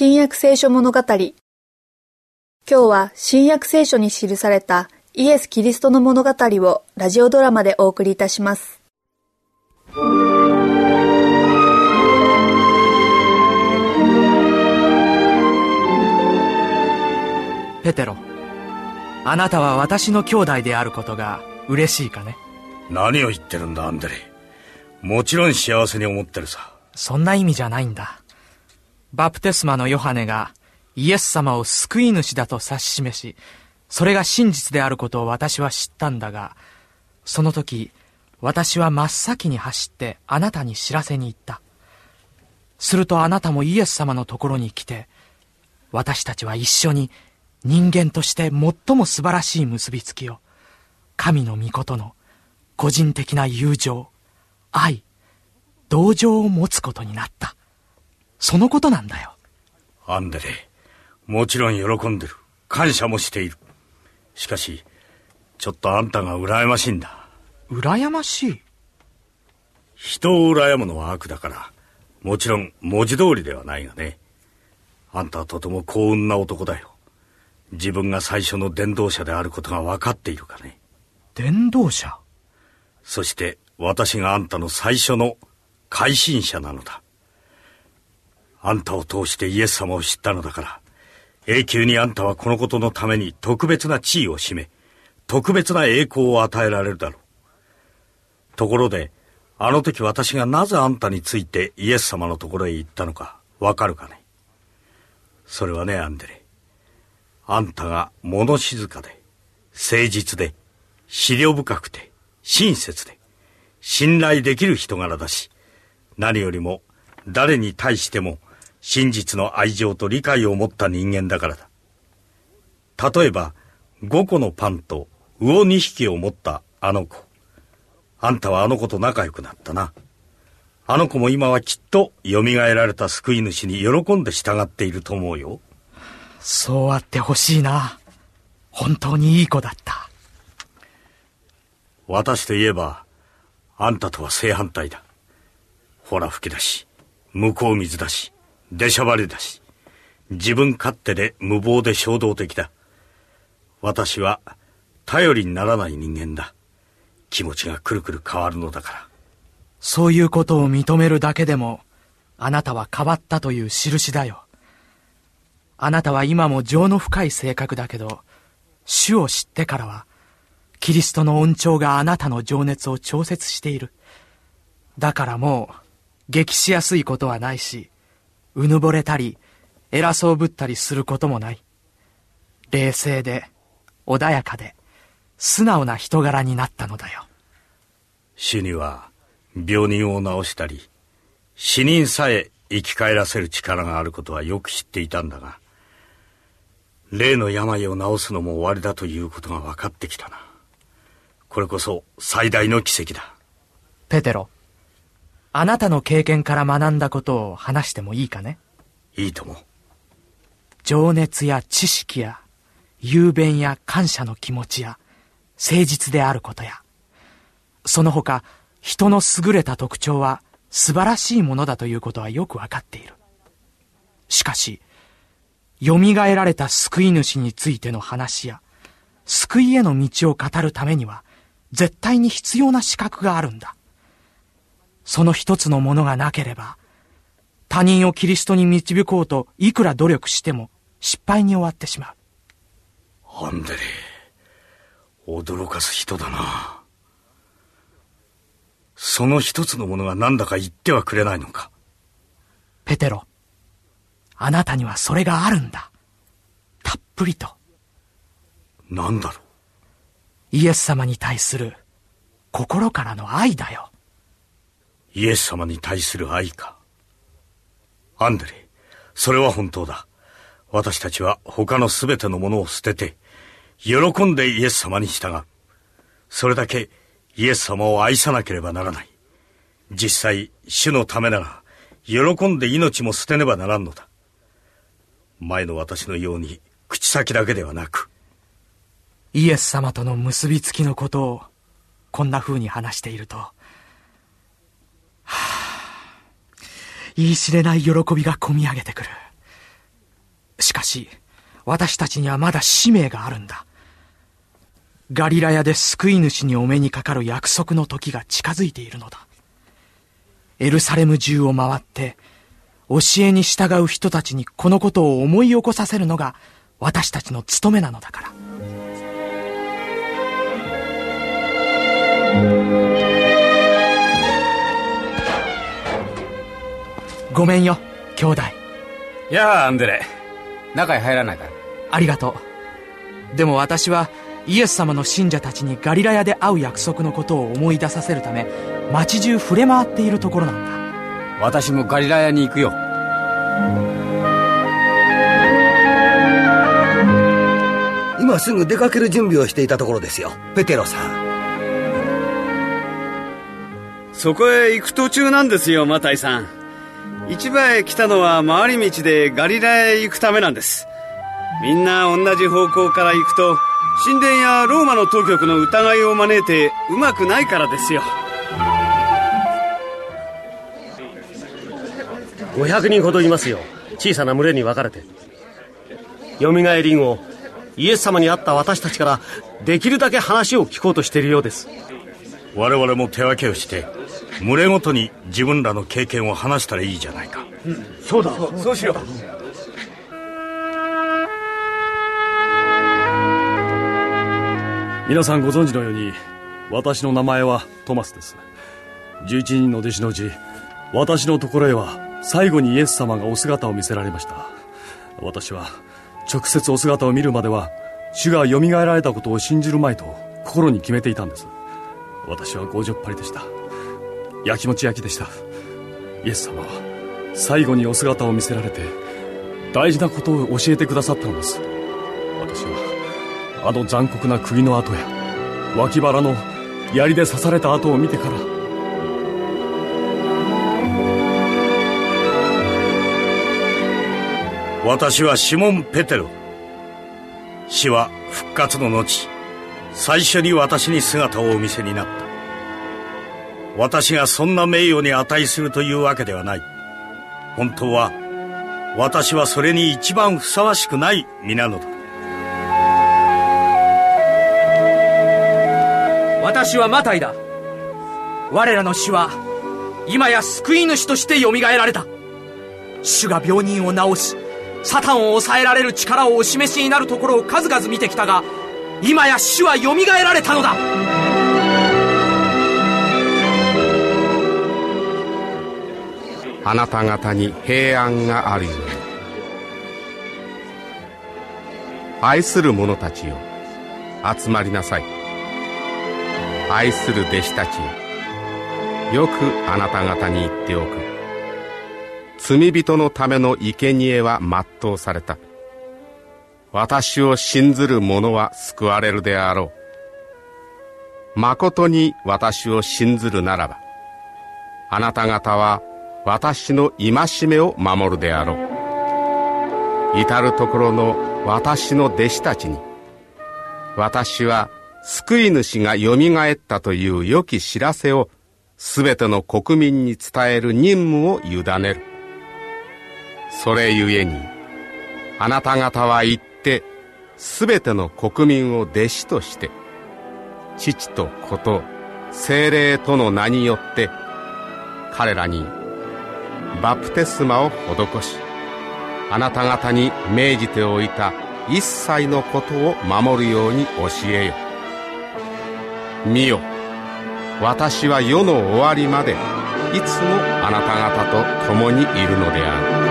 新約聖書物語。今日は新約聖書に記されたイエス・キリストの物語をラジオドラマでお送りいたします。ペテロあなたは私の兄弟であることが嬉しいかね？何を言ってるんだアンデレ。もちろん幸せに思ってるさ。そんな意味じゃないんだバプテスマのヨハネがイエス様を救い主だと指し示しそれが真実であることを私は知ったんだがその時私は真っ先に走ってあなたに知らせに行った。するとあなたもイエス様のところに来て私たちは一緒に人間として最も素晴らしい結びつきを神の御事の個人的な友情愛同情を持つことになった。そのことなんだよ。アンデレもちろん喜んでる。感謝もしている。しかしちょっとあんたが羨ましいんだ。羨ましい？人を羨むのは悪だからもちろん文字通りではないがね。あんたはとても幸運な男だよ。自分が最初の伝道者であることが分かっているかね。伝道者？そして私があんたの最初の改心者なのだあんたを通してイエス様を知ったのだから永久にあんたはこのことのために特別な地位を占め特別な栄光を与えられるだろう。ところであの時私がなぜあんたについてイエス様のところへ行ったのかわかるかね？それはねアンデレ。あんたが物静かで誠実で思慮深くて親切で信頼できる人柄だし何よりも誰に対しても真実の愛情と理解を持った人間だからだ。例えば5個のパンと魚2匹を持ったあの子。あんたはあの子と仲良くなったな。あの子も今はきっと蘇られた救い主に喜んで従っていると思うよ。そうあってほしいな。本当にいい子だった。私といえばあんたとは正反対だ。ほら吹きだし向こう水だし出しゃばりだし自分勝手で無謀で衝動的だ。私は頼りにならない人間だ。気持ちがくるくる変わるのだから。そういうことを認めるだけでもあなたは変わったという印だよ。あなたは今も情の深い性格だけど主を知ってからはキリストの恩寵があなたの情熱を調節している。だからもう激しやすいことはないしうぬぼれたり偉そうぶったりすることもない。冷静で穏やかで素直な人柄になったのだよ。主には病人を治したり死人さえ生き返らせる力があることはよく知っていたんだが例の病を治すのも終わりだということが分かってきたなこれこそ最大の奇跡だペテロあなたの経験から学んだことを話してもいいかね？いいとも情熱や知識や雄弁や感謝の気持ちや誠実であることや。その他人の優れた特徴は素晴らしいものだということはよくわかっている。しかし蘇られた救い主についての話や救いへの道を語るためには絶対に必要な資格があるんだその一つのものがなければ他人をキリストに導こうといくら努力しても失敗に終わってしまう。アンデレ驚かす人だな。その一つのものが何だか言ってはくれないのか。ペテロあなたにはそれがあるんだ。たっぷりと。何だろう。イエス様に対する心からの愛だよイエス様に対する愛か。アンデレそれは本当だ。私たちは他の全てのものを捨てて喜んでイエス様に従う。それだけイエス様を愛さなければならない。実際主のためなら喜んで命も捨てねばならんのだ。前の私のように口先だけではなくイエス様との結びつきのことをこんな風に話していると、はあ、言い知れない喜びがこみ上げてくる。しかし、私たちにはまだ使命があるんだ。ガリラヤで救い主にお目にかかる約束の時が近づいているのだ。エルサレム中を回って、教えに従う人たちにこのことを思い起こさせるのが私たちの務めなのだから。ごめんよ、兄弟。やあ、アンデレ。中へ入らないかありがとう。でも私はイエス様の信者たちにガリラヤで会う約束のことを思い出させるため、街中触れ回っているところなんだ。私もガリラヤに行くよ。今すぐ出かける準備をしていたところですよ。ペテロさん。そこへ行く途中なんですよ、マタイさん。市場へ来たのは回り道でガリラへ行くためなんです。みんな同じ方向から行くと、神殿やローマの当局の疑いを招いてうまくないからですよ。500人ほどいますよ。小さな群れに分かれて。蘇り後、イエス様に会った私たちからできるだけ話を聞こうとしているようです。我々も手分けをして、群れごとに自分らの経験を話したらいいじゃないか。うん、そうだ。そうしよう。皆さんご存知のように、私の名前はトマスです。11人の弟子のうち、私のところへは最後にイエス様がお姿を見せられました。私は直接お姿を見るまでは、主が蘇られたことを信じるまいと心に決めていたんです。私は強情っぱりでした。やきもち焼きでした。イエス様は最後にお姿を見せられて、大事なことを教えてくださったのです。私は、あの残酷な釘の跡や、脇腹の槍で刺された跡を見てから、私はシモン・ペテロ。死は復活の後、最初に私に姿をお見せになった。私がそんな名誉に値するというわけではない。本当は、私はそれに一番ふさわしくない身なのだ。私はマタイだ。我らの死は、今や救い主として蘇られた。主が病人を治し、サタンを抑えられる力をお示しになるところを数々見てきたが、今や主は蘇られたのだ。あなた方に平安があるように愛する者たちよ集まりなさい。愛する弟子たちよよくあなた方に言っておく。罪人のための生贄は全うされた。私を信ずる者は救われるであろう。誠に私を信ずるならば、あなた方は私の戒めを守るであろう。至るところの私の弟子たちに、私は救い主が蘇ったという良き知らせをすべての国民に伝える任務を委ねる。それゆえに、あなた方は行って、すべての国民を弟子として、父と子と精霊との名によって、彼らにバプテスマを施し、あなた方に命じておいた一切のことを守るように教えよ。見よ、私は世の終わりまでいつもあなた方と共にいるのである。